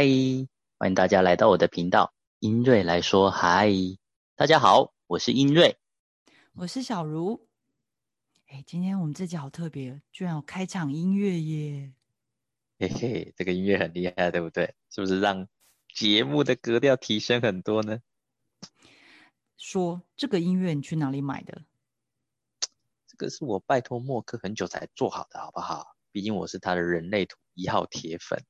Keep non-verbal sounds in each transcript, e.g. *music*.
嗨，欢迎大家来到我的频道，英瑞来说嗨。大家好，我是英瑞，我是小茹。哎，今天我们这集好特别，居然有开场音乐耶！嘿嘿，这个音乐很厉害，对不对？是不是让节目的格调提升很多呢？说这个音乐你去哪里买的？这个是我拜托默克很久才做好的，好不好？毕竟我是他的人类图一号铁粉。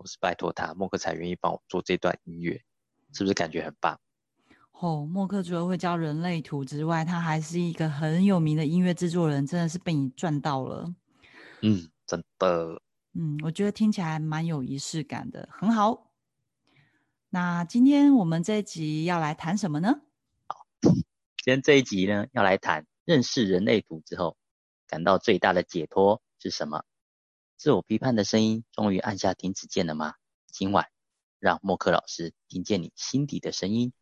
我是拜托他，默克才愿意帮我做这段音乐，是不是感觉很棒？哦，默克除了会教人类图之外，他还是一个很有名的音乐制作人，真的是被你赚到了。嗯，真的。嗯，我觉得听起来蛮有仪式感的，很好。那今天我们这一集要来谈什么呢？好，今天这一集呢，要来谈认识人类图之后，感到最大的解脱是什么？自我批判的声音终于按下停止键了吗？今晚让默克老师听见你心底的声音。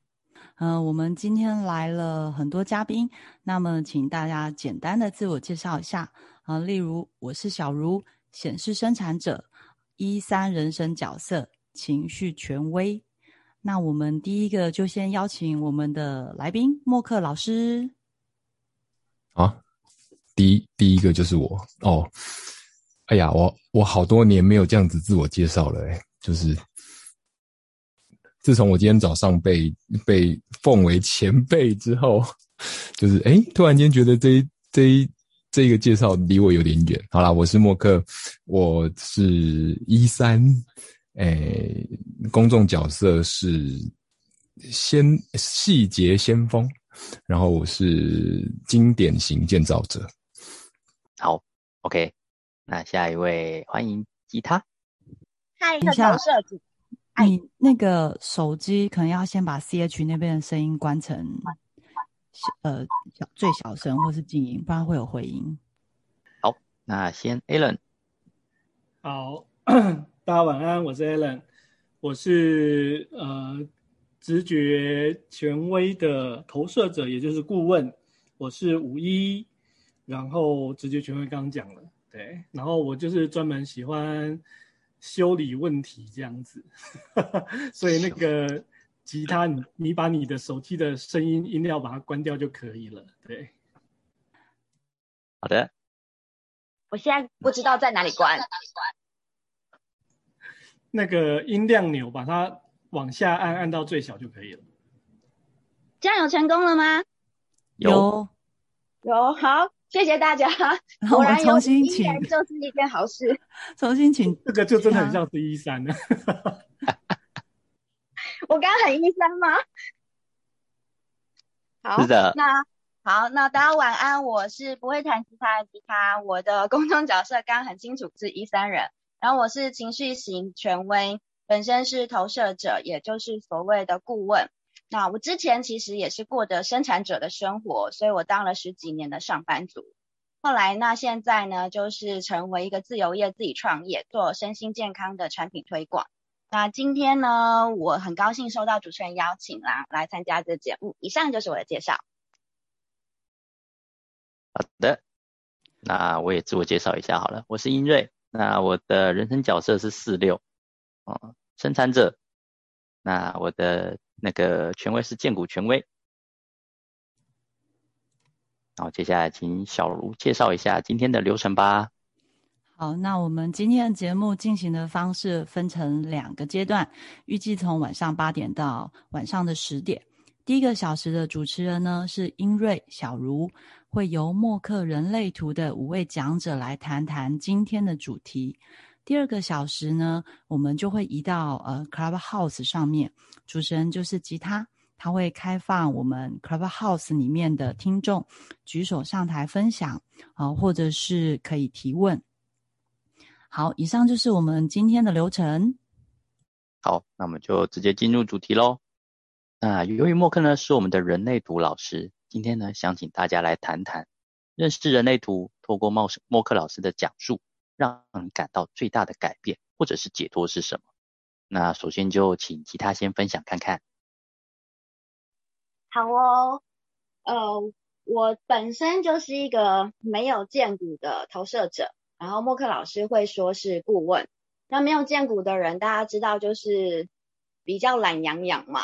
嗯，我们今天来了很多嘉宾，那么请大家简单的自我介绍一下啊，例如我是小茹，显示生产者，一三人生角色，情绪权威。那我们第一个就先邀请我们的来宾默克老师。啊，第一第一个就是我哦。哎呀，我我好多年没有这样子自我介绍了，哎，就是自从我今天早上被被奉为前辈之后，就是哎，突然间觉得这这这一个介绍离我有点远。好啦，我是默克，我是一三，哎，公众角色是先细节先锋，然后我是经典型建造者。好，OK。那下一位，欢迎吉他。嗨，投射组。你那个手机可能要先把 C H 那边的声音关成，呃，小最小声或是静音，不然会有回音。好，那先 Alan。好，*coughs* 大家晚安，我是 Alan，我是呃直觉权威的投射者，也就是顾问。我是五一，然后直觉权威刚刚讲了。对，然后我就是专门喜欢修理问题这样子，*laughs* 所以那个吉他，你你把你的手机的声音音量把它关掉就可以了。对，好的。我现在不知道在哪里关。*laughs* 那个音量钮把它往下按，按到最小就可以了。这样有成功了吗？有，有，好。谢谢大家。*laughs* 我 *laughs* 们重新请，就是一件好事。*laughs* 重新请，这个就真的很像是一三了。我刚刚很一三吗？好，是的。那好，那大家晚安。我是不会弹吉他的吉他，我的公众角色刚刚很清楚是一三人。然后我是情绪型权威，本身是投射者，也就是所谓的顾问。那我之前其实也是过着生产者的生活，所以我当了十几年的上班族。后来那现在呢，就是成为一个自由业，自己创业，做身心健康的产品推广。那今天呢，我很高兴收到主持人邀请啦，来参加这个节目。以上就是我的介绍。好的，那我也自我介绍一下好了，我是英瑞，那我的人生角色是四六，哦，生产者。那我的。那个权威是建股权威，然后接下来请小茹介绍一下今天的流程吧。好，那我们今天的节目进行的方式分成两个阶段，预计从晚上八点到晚上的十点。第一个小时的主持人呢是英瑞、小茹，会由默克人类图的五位讲者来谈谈今天的主题。第二个小时呢，我们就会移到呃 Clubhouse 上面，主持人就是吉他，他会开放我们 Clubhouse 里面的听众举手上台分享啊，或者是可以提问。好，以上就是我们今天的流程。好，那我们就直接进入主题喽。那由于默克呢是我们的人类图老师，今天呢想请大家来谈谈认识人类图，透过默默克老师的讲述。让你感到最大的改变或者是解脱是什么？那首先就请吉他先分享看看。好哦，呃，我本身就是一个没有见骨的投射者，然后默克老师会说是顾问。那没有见骨的人，大家知道就是比较懒洋洋嘛。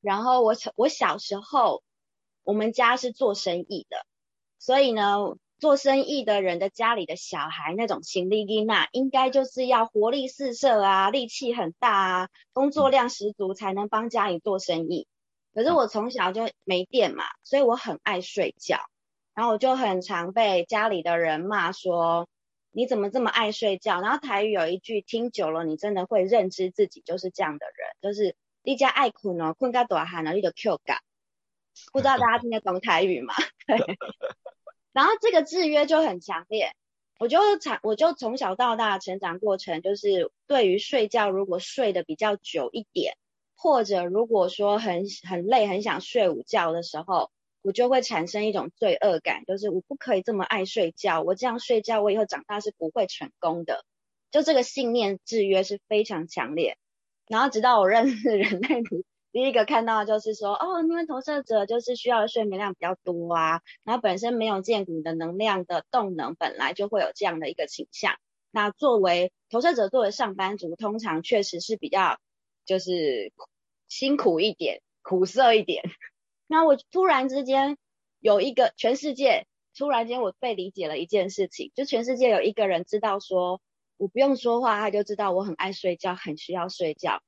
然后我小我小时候，我们家是做生意的，所以呢，做生意的人的家里的小孩那种心力力那，应该就是要活力四射啊，力气很大啊，工作量十足才能帮家里做生意。可是我从小就没电嘛，所以我很爱睡觉，然后我就很常被家里的人骂说。你怎么这么爱睡觉？然后台语有一句听久了，你真的会认知自己就是这样的人，就是一家爱困哦，困个多喊了一个 Q 感，不知道大家听得懂台语吗？对。*laughs* 然后这个制约就很强烈，我就长，我就从小到大成长过程，就是对于睡觉，如果睡得比较久一点，或者如果说很很累，很想睡午觉的时候。我就会产生一种罪恶感，就是我不可以这么爱睡觉，我这样睡觉，我以后长大是不会成功的。就这个信念制约是非常强烈。然后直到我认识人类图，第一个看到就是说，哦，因为投射者就是需要的睡眠量比较多啊，然后本身没有见骨的能量的动能，本来就会有这样的一个倾向。那作为投射者，作为上班族，通常确实是比较就是辛苦一点，苦涩一点。那我突然之间有一个全世界，突然间我被理解了一件事情，就全世界有一个人知道说，我不用说话，他就知道我很爱睡觉，很需要睡觉。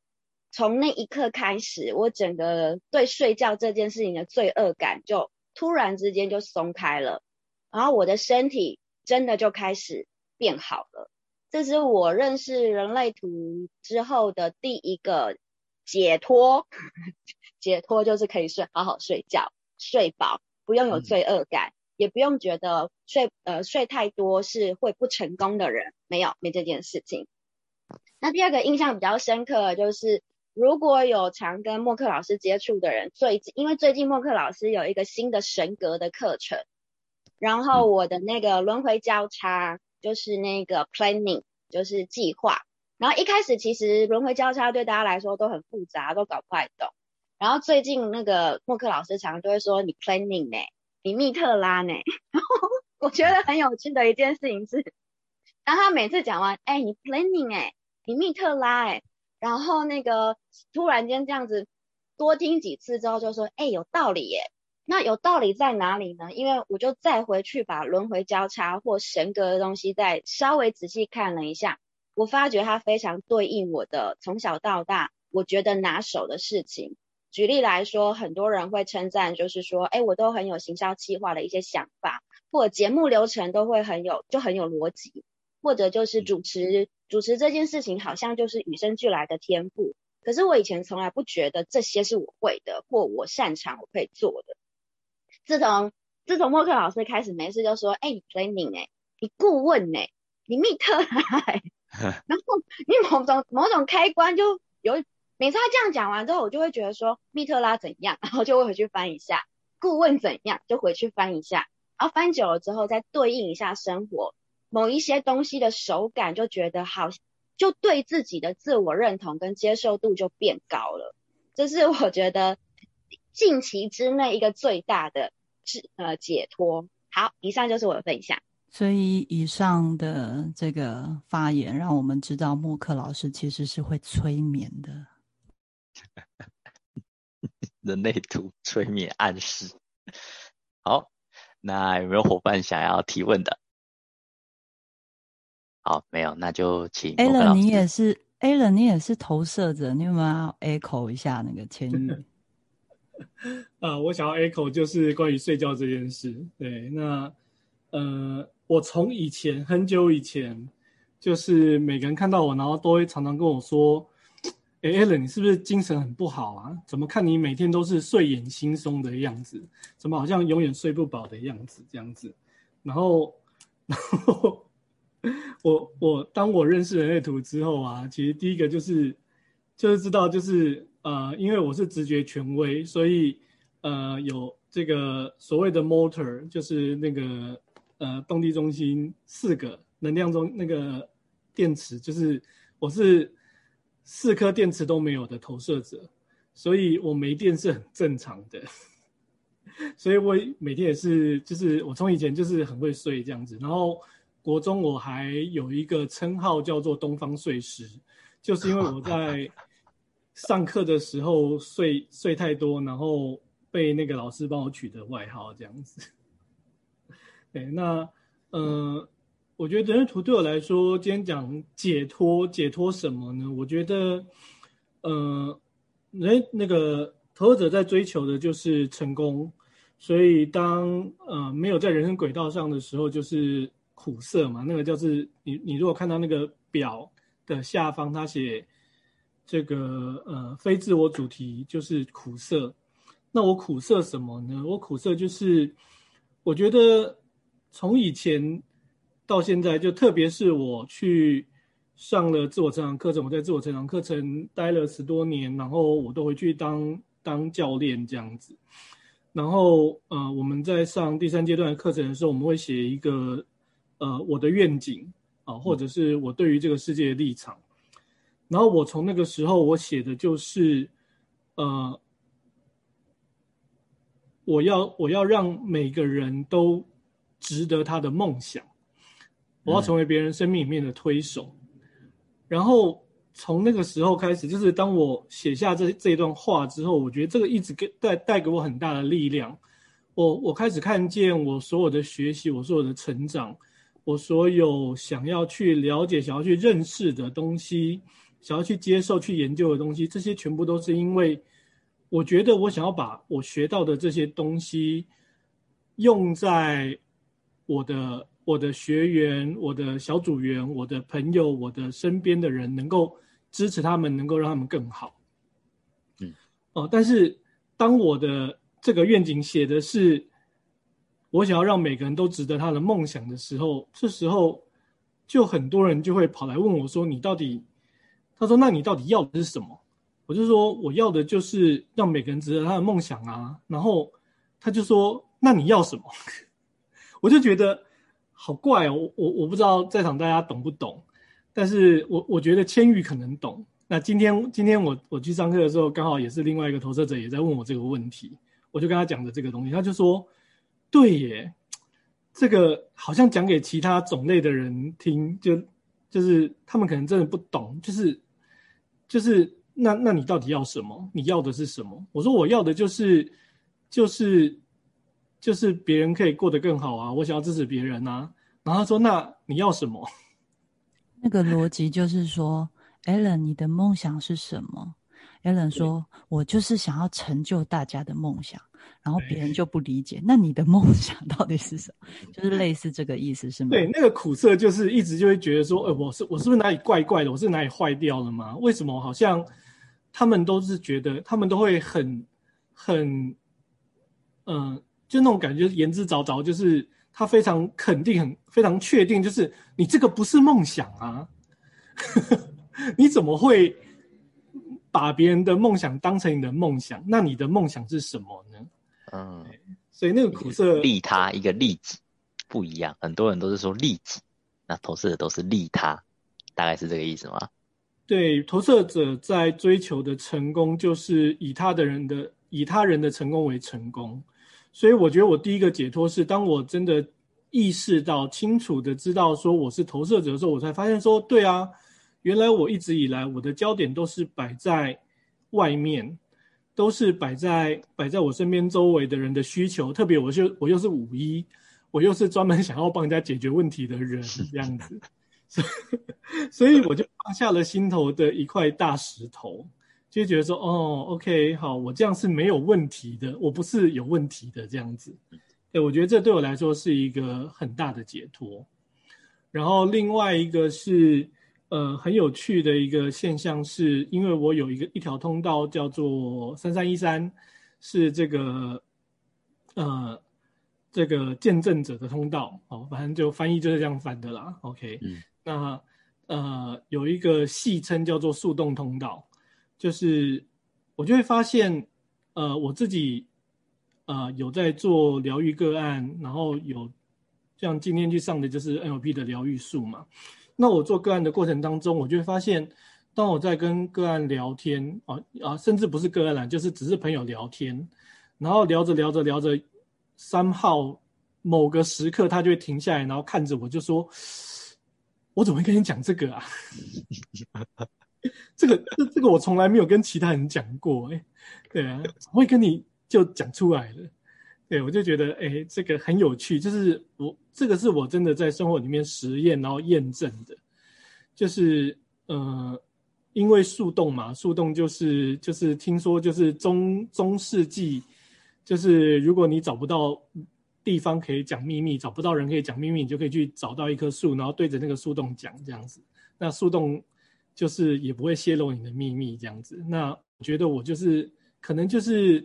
从那一刻开始，我整个对睡觉这件事情的罪恶感就突然之间就松开了，然后我的身体真的就开始变好了。这是我认识人类图之后的第一个解脱。解脱就是可以睡，好好睡觉，睡饱，不用有罪恶感，也不用觉得睡呃睡太多是会不成功的人，没有没这件事情。那第二个印象比较深刻就是，如果有常跟默克老师接触的人，最近因为最近默克老师有一个新的神格的课程，然后我的那个轮回交叉就是那个 planning 就是计划，然后一开始其实轮回交叉对大家来说都很复杂，都搞不太懂。然后最近那个默克老师常常都会说你 planning 呢，你密特拉呢。*laughs* 然后我觉得很有趣的一件事情是，当他每次讲完，哎，你 planning 哎，你密特拉哎，然后那个突然间这样子多听几次之后，就说，哎，有道理耶。那有道理在哪里呢？因为我就再回去把轮回交叉或神格的东西再稍微仔细看了一下，我发觉它非常对应我的从小到大我觉得拿手的事情。举例来说，很多人会称赞，就是说，哎，我都很有行销计划的一些想法，或者节目流程都会很有，就很有逻辑，或者就是主持主持这件事情，好像就是与生俱来的天赋。可是我以前从来不觉得这些是我会的，或我擅长，我可以做的。自从自从默克老师开始没事就说，哎，你 planning 哎，你顾问哎，你密特来，*laughs* 然后你某种某种开关就有。每次他这样讲完之后，我就会觉得说密特拉怎样，然后就会回去翻一下顾问怎样，就回去翻一下，然后翻久了之后再对应一下生活某一些东西的手感，就觉得好，就对自己的自我认同跟接受度就变高了。这是我觉得近期之内一个最大的是呃解脱。好，以上就是我的分享。所以以上的这个发言，让我们知道默克老师其实是会催眠的。*laughs* 人类图催眠暗示，好，那有没有伙伴想要提问的？好，没有，那就请。a l n 你也是 a l n 你也是投射者，你有没有要 echo 一下那个千语？*laughs* 啊，我想要 echo 就是关于睡觉这件事。对，那呃，我从以前很久以前，就是每个人看到我，然后都会常常跟我说。哎，Allen，你是不是精神很不好啊？怎么看你每天都是睡眼惺忪的样子？怎么好像永远睡不饱的样子？这样子，然后，*laughs* 然后，我我当我认识人类图之后啊，其实第一个就是就是知道就是呃，因为我是直觉权威，所以呃有这个所谓的 motor，就是那个呃动力中心四个能量中那个电池，就是我是。四颗电池都没有的投射者，所以我没电是很正常的。*laughs* 所以我每天也是，就是我从以前就是很会睡这样子，然后国中我还有一个称号叫做东方睡狮，就是因为我在上课的时候睡睡太多，然后被那个老师帮我取的外号这样子。对，那呃，我觉得人类图对我来说，今天讲解脱，解脱什么呢？我觉得，呃，人那个投资者在追求的就是成功，所以当呃没有在人生轨道上的时候，就是苦涩嘛。那个叫是你你如果看到那个表的下方，它写这个呃非自我主题就是苦涩。那我苦涩什么呢？我苦涩就是我觉得。从以前到现在，就特别是我去上了自我成长课程，我在自我成长课程待了十多年，然后我都回去当当教练这样子。然后呃，我们在上第三阶段的课程的时候，我们会写一个呃我的愿景啊，或者是我对于这个世界的立场。然后我从那个时候我写的就是呃，我要我要让每个人都。值得他的梦想，我要成为别人生命里面的推手。然后从那个时候开始，就是当我写下这这一段话之后，我觉得这个一直给带带给我很大的力量。我我开始看见我所有的学习，我所有的成长，我所有想要去了解、想要去认识的东西，想要去接受、去研究的东西，这些全部都是因为我觉得我想要把我学到的这些东西用在。我的我的学员、我的小组员、我的朋友、我的身边的人，能够支持他们，能够让他们更好。嗯，哦，但是当我的这个愿景写的是我想要让每个人都值得他的梦想的时候，这时候就很多人就会跑来问我说：“你到底？”他说：“那你到底要的是什么？”我就说：“我要的就是让每个人值得他的梦想啊。”然后他就说：“那你要什么？” *laughs* 我就觉得好怪哦，我我我不知道在场大家懂不懂，但是我我觉得千玉可能懂。那今天今天我我去上课的时候，刚好也是另外一个投射者也在问我这个问题，我就跟他讲的这个东西，他就说，对耶，这个好像讲给其他种类的人听，就就是他们可能真的不懂，就是就是那那你到底要什么？你要的是什么？我说我要的就是就是。就是别人可以过得更好啊，我想要支持别人啊。然后他说：“那你要什么？” *laughs* 那个逻辑就是说，Allen，你的梦想是什么？Allen 说：“我就是想要成就大家的梦想。”然后别人就不理解，那你的梦想 *laughs* 到底是什么？就是类似这个意思，是吗？对，那个苦涩就是一直就会觉得说：“呃，我是我是不是哪里怪怪的？我是哪里坏掉了吗？为什么好像他们都是觉得他们都会很很嗯。”就那种感觉，言之凿凿，就是他非常肯定、很非常确定，就是你这个不是梦想啊！*laughs* 你怎么会把别人的梦想当成你的梦想？那你的梦想是什么呢？嗯，所以那个苦涩利他一个利己不一样，很多人都是说利己，那投射的都是利他，大概是这个意思吗？对，投射者在追求的成功，就是以他的人的以他人的成功为成功。所以我觉得我第一个解脱是，当我真的意识到、清楚的知道说我是投射者的时候，我才发现说，对啊，原来我一直以来我的焦点都是摆在外面，都是摆在摆在我身边周围的人的需求，特别我就我又是五一，我又是专门想要帮人家解决问题的人 *laughs* 这样子，所 *laughs* 以所以我就放下了心头的一块大石头。就觉得说，哦，OK，好，我这样是没有问题的，我不是有问题的这样子。对，我觉得这对我来说是一个很大的解脱。然后另外一个是，呃，很有趣的一个现象，是因为我有一个一条通道叫做三三一三，是这个，呃，这个见证者的通道。哦，反正就翻译就是这样翻的啦。OK，嗯，那呃，有一个戏称叫做速动通道。就是我就会发现，呃，我自己，呃，有在做疗愈个案，然后有像今天去上的就是 NLP 的疗愈术嘛。那我做个案的过程当中，我就会发现，当我在跟个案聊天啊啊，甚至不是个案啦，就是只是朋友聊天，然后聊着聊着聊着，三号某个时刻，他就会停下来，然后看着我，就说：“我怎么会跟你讲这个啊？*laughs* 这个这这个我从来没有跟其他人讲过，哎，对啊，会跟你就讲出来了。对我就觉得，哎，这个很有趣，就是我这个是我真的在生活里面实验然后验证的，就是呃，因为树洞嘛，树洞就是就是听说就是中中世纪，就是如果你找不到。地方可以讲秘密，找不到人可以讲秘密，你就可以去找到一棵树，然后对着那个树洞讲这样子。那树洞就是也不会泄露你的秘密这样子。那我觉得我就是可能就是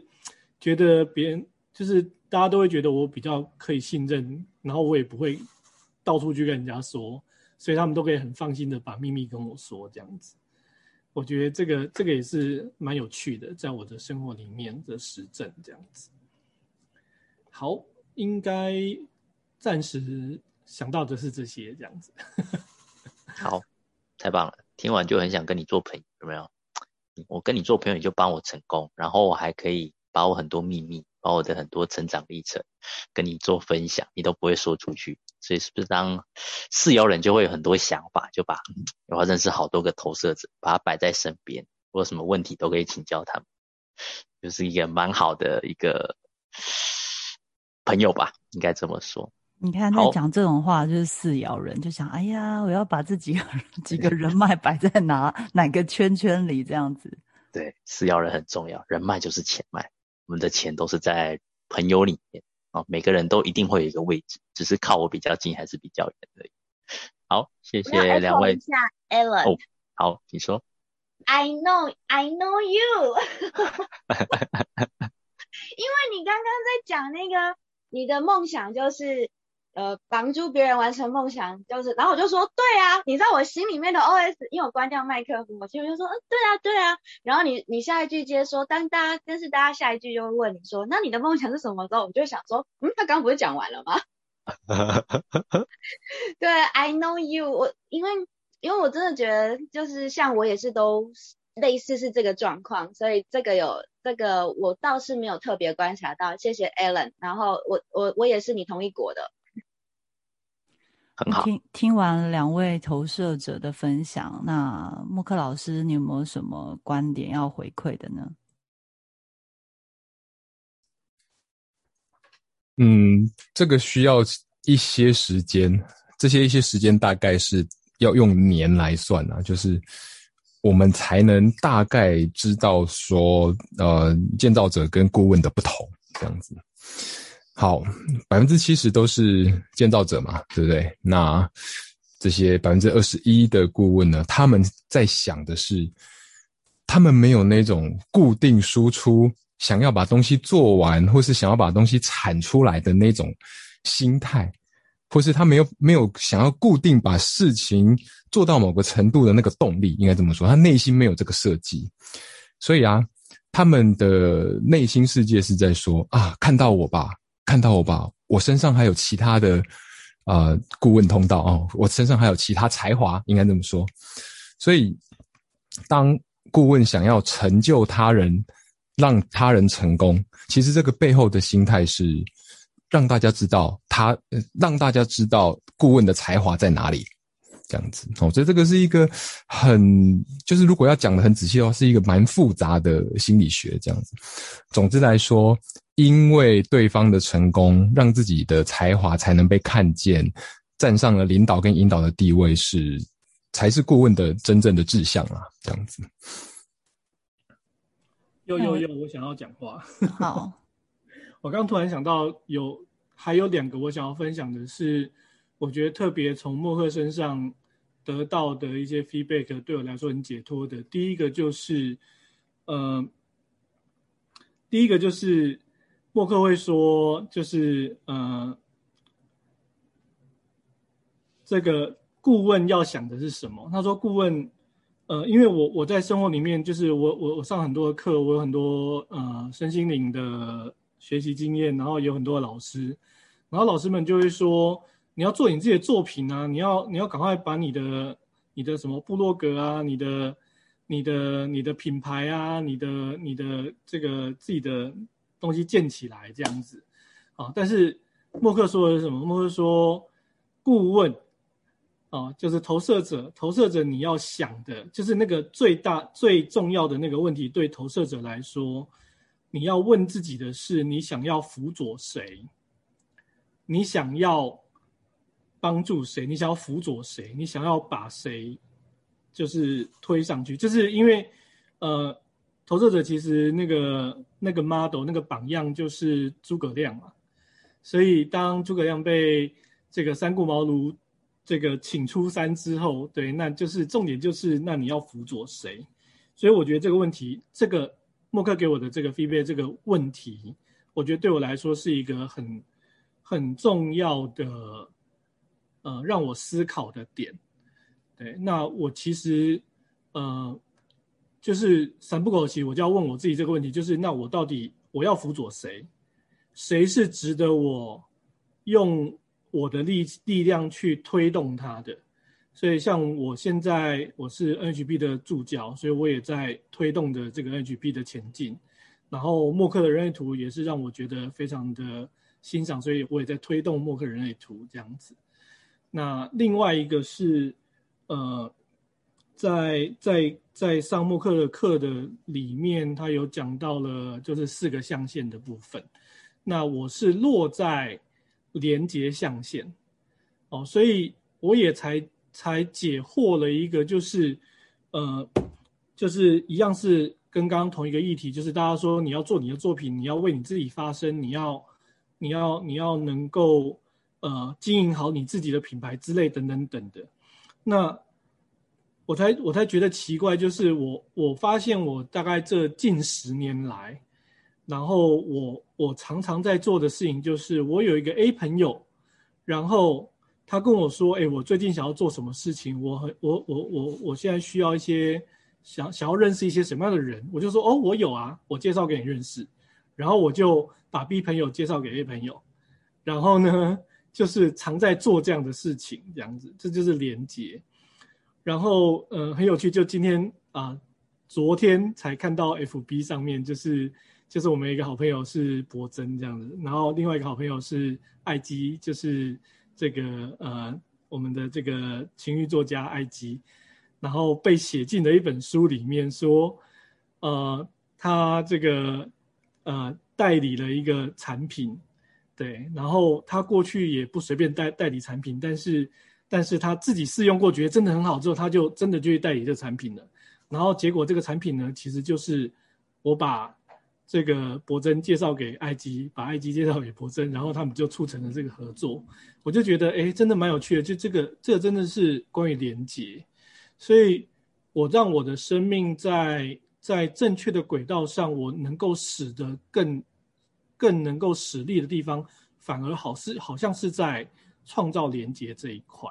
觉得别人就是大家都会觉得我比较可以信任，然后我也不会到处去跟人家说，所以他们都可以很放心的把秘密跟我说这样子。我觉得这个这个也是蛮有趣的，在我的生活里面的实证这样子。好。应该暂时想到的是这些，这样子。*laughs* 好，太棒了！听完就很想跟你做朋友，有没有？我跟你做朋友，你就帮我成功，然后我还可以把我很多秘密，把我的很多成长历程跟你做分享，你都不会说出去。所以是不是当四爻人就会有很多想法，就把我要认识好多个投射者，把他摆在身边，我有什么问题都可以请教他们，就是一个蛮好的一个。朋友吧，应该这么说。你看，他讲这种话，就是四爻人就想：哎呀，我要把这几个几个人脉摆在哪哪个圈圈里，这样子。*laughs* 对，四爻人很重要，人脉就是钱脉，我们的钱都是在朋友里面啊。每个人都一定会有一个位置，只是靠我比较近还是比较远而已。好，谢谢两位。下 Ellen。哦，好，你说。I know, I know you。*laughs* *laughs* 因为你刚刚在讲那个。你的梦想就是呃帮助别人完成梦想，就是，然后我就说对啊，你在我心里面的 OS，因为我关掉麦克风，我心里就说嗯对啊对啊，然后你你下一句接说，当大家但是大家下一句就会问你说，那你的梦想是什么？时候我就想说，嗯，他刚刚不是讲完了吗？*laughs* 对，I know you，我因为因为我真的觉得就是像我也是都。类似是这个状况，所以这个有这个我倒是没有特别观察到。谢谢 Alan，然后我我我也是你同一国的，很好。听听完两位投射者的分享，那默克老师，你有没有什么观点要回馈的呢？嗯，这个需要一些时间，这些一些时间大概是要用年来算啊，就是。我们才能大概知道说，呃，建造者跟顾问的不同这样子。好，百分之七十都是建造者嘛，对不对？那这些百分之二十一的顾问呢？他们在想的是，他们没有那种固定输出，想要把东西做完，或是想要把东西产出来的那种心态。或是他没有没有想要固定把事情做到某个程度的那个动力，应该这么说，他内心没有这个设计，所以啊，他们的内心世界是在说啊，看到我吧，看到我吧，我身上还有其他的啊顾问通道哦，我身上还有其他才华，应该这么说，所以当顾问想要成就他人，让他人成功，其实这个背后的心态是。让大家知道他，让大家知道顾问的才华在哪里，这样子。我觉得这个是一个很，就是如果要讲的很仔细的话，是一个蛮复杂的心理学这样子。总之来说，因为对方的成功，让自己的才华才能被看见，站上了领导跟引导的地位，是才是顾问的真正的志向啊，这样子。又又又，我想要讲话。好。*laughs* 我刚突然想到，有还有两个我想要分享的是，我觉得特别从默克身上得到的一些 feedback，对我来说很解脱的。第一个就是，呃，第一个就是默克会说，就是呃，这个顾问要想的是什么？他说，顾问，呃，因为我我在生活里面，就是我我我上很多的课，我有很多呃身心灵的。学习经验，然后有很多的老师，然后老师们就会说，你要做你自己的作品啊，你要你要赶快把你的你的什么部落格啊，你的你的你的品牌啊，你的你的这个自己的东西建起来这样子啊。但是默克说的是什么？默克说，顾问啊，就是投射者，投射者你要想的，就是那个最大最重要的那个问题，对投射者来说，你要问自己的是，你想要辅佐谁？你想要帮助谁？你想要辅佐谁？你想要把谁就是推上去？就是因为呃，投射者其实那个那个 model 那个榜样就是诸葛亮嘛。所以，当诸葛亮被这个三顾茅庐这个请出山之后，对，那就是重点就是，那你要辅佐谁？所以，我觉得这个问题，这个默克给我的这个 feedback 这个问题，我觉得对我来说是一个很很重要的，呃，让我思考的点。对，那我其实，呃，就是三不口气，我就要问我自己这个问题，就是那我到底我要辅佐谁？谁是值得我用我的力力量去推动他的？所以像我现在我是 NHB 的助教，所以我也在推动的这个 NHB 的前进。然后默克的人类图也是让我觉得非常的欣赏，所以我也在推动默克人类图这样子。那另外一个是呃，在在在上默克的课的里面，他有讲到了就是四个象限的部分。那我是落在连接象限，哦，所以我也才才解惑了一个，就是呃，就是一样是跟刚刚同一个议题，就是大家说你要做你的作品，你要为你自己发声，你要你要你要能够呃经营好你自己的品牌之类等等等的。那我才我才觉得奇怪，就是我我发现我大概这近十年来。然后我我常常在做的事情就是，我有一个 A 朋友，然后他跟我说，哎，我最近想要做什么事情，我很我我我我现在需要一些想想要认识一些什么样的人，我就说，哦，我有啊，我介绍给你认识，然后我就把 B 朋友介绍给 A 朋友，然后呢，就是常在做这样的事情，这样子，这就是连接。然后，嗯，很有趣，就今天啊，昨天才看到 FB 上面就是。就是我们一个好朋友是博真这样子，然后另外一个好朋友是艾基，就是这个呃我们的这个情欲作家艾基，然后被写进了一本书里面，说呃他这个呃代理了一个产品，对，然后他过去也不随便代代理产品，但是但是他自己试用过，觉得真的很好之后，他就真的就去代理这个产品了，然后结果这个产品呢，其实就是我把。这个博真介绍给艾基，把艾基介绍给博真，然后他们就促成了这个合作。我就觉得，哎，真的蛮有趣的。就这个，这个真的是关于连接，所以我让我的生命在在正确的轨道上，我能够使得更更能够使力的地方，反而好是好像是在创造连接这一块。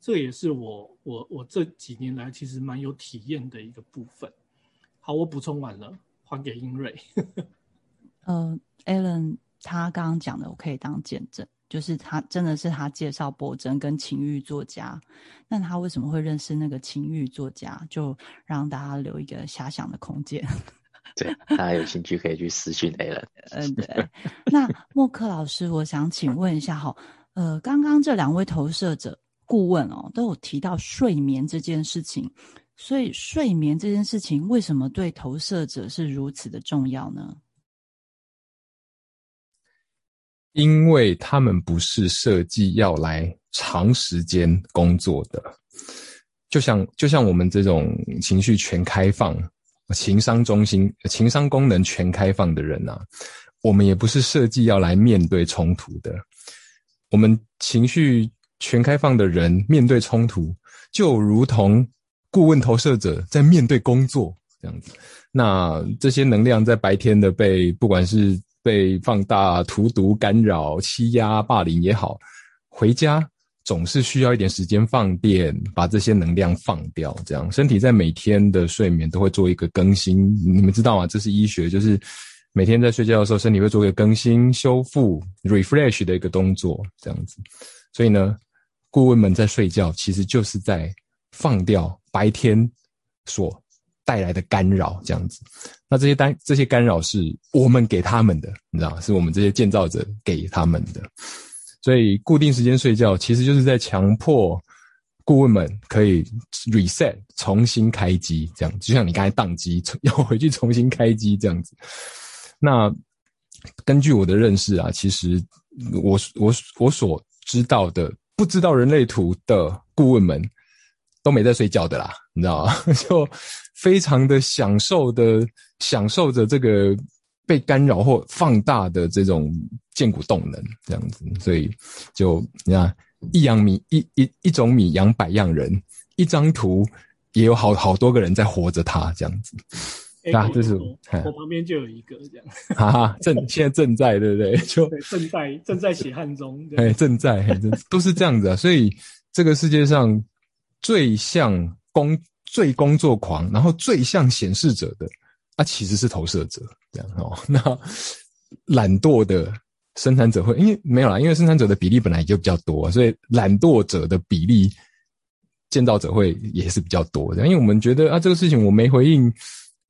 这也是我我我这几年来其实蛮有体验的一个部分。好，我补充完了。还给英瑞。*laughs* 呃，Allen 他刚刚讲的，我可以当见证，就是他真的是他介绍博真跟情欲作家。那他为什么会认识那个情欲作家？就让大家留一个遐想的空间。*laughs* 对，大家有兴趣可以去私讯 Allen。嗯，对。那默克老师，我想请问一下哈，呃，刚刚这两位投射者顾问哦，都有提到睡眠这件事情。所以睡眠这件事情，为什么对投射者是如此的重要呢？因为他们不是设计要来长时间工作的，就像就像我们这种情绪全开放、情商中心、情商功能全开放的人呐，我们也不是设计要来面对冲突的。我们情绪全开放的人面对冲突，就如同。顾问投射者在面对工作这样子，那这些能量在白天的被不管是被放大、荼毒、干扰、欺压、霸凌也好，回家总是需要一点时间放电，把这些能量放掉。这样身体在每天的睡眠都会做一个更新，你们知道吗？这是医学，就是每天在睡觉的时候，身体会做一个更新、修复、refresh 的一个动作。这样子，所以呢，顾问们在睡觉其实就是在放掉。白天所带来的干扰，这样子。那这些单这些干扰是我们给他们的，你知道，是我们这些建造者给他们的。所以固定时间睡觉，其实就是在强迫顾问们可以 reset 重新开机，这样就像你刚才宕机，要回去重新开机这样子。那根据我的认识啊，其实我我我所知道的，不知道人类图的顾问们都没在睡觉的啦，你知道吗？*laughs* 就非常的享受的享受着这个被干扰或放大的这种建骨动能，这样子。所以就你看，一样米一一一种米养百样人，一张图也有好好多个人在活着，他这样子。啊，这是我旁边就有一个这样，哈哈，正现在正在，对不对？就正在正在血汗中，*laughs* 哎，正在，都是这样子啊。所以这个世界上最像工、最工作狂，然后最像显示者的，啊，其实是投射者这样哦。*laughs* 那懒惰的生产者会，因为没有啦，因为生产者的比例本来就比较多，所以懒惰者的比例，建造者会也是比较多的。因为我们觉得啊，这个事情我没回应。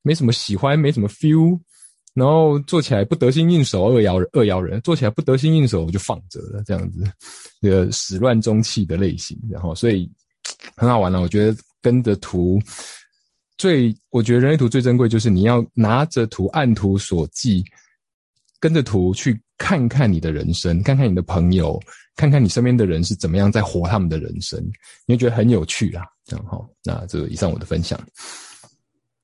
没什么喜欢，没什么 feel，然后做起来不得心应手，二爻二爻人做起来不得心应手，我就放着了，这样子，这个始乱终弃的类型，然后所以很好玩了。我觉得跟着图最，我觉得人类图最珍贵就是你要拿着图按图索骥，跟着图去看看你的人生，看看你的朋友，看看你身边的人是怎么样在活他们的人生，你会觉得很有趣啦。这样好，那这以上我的分享。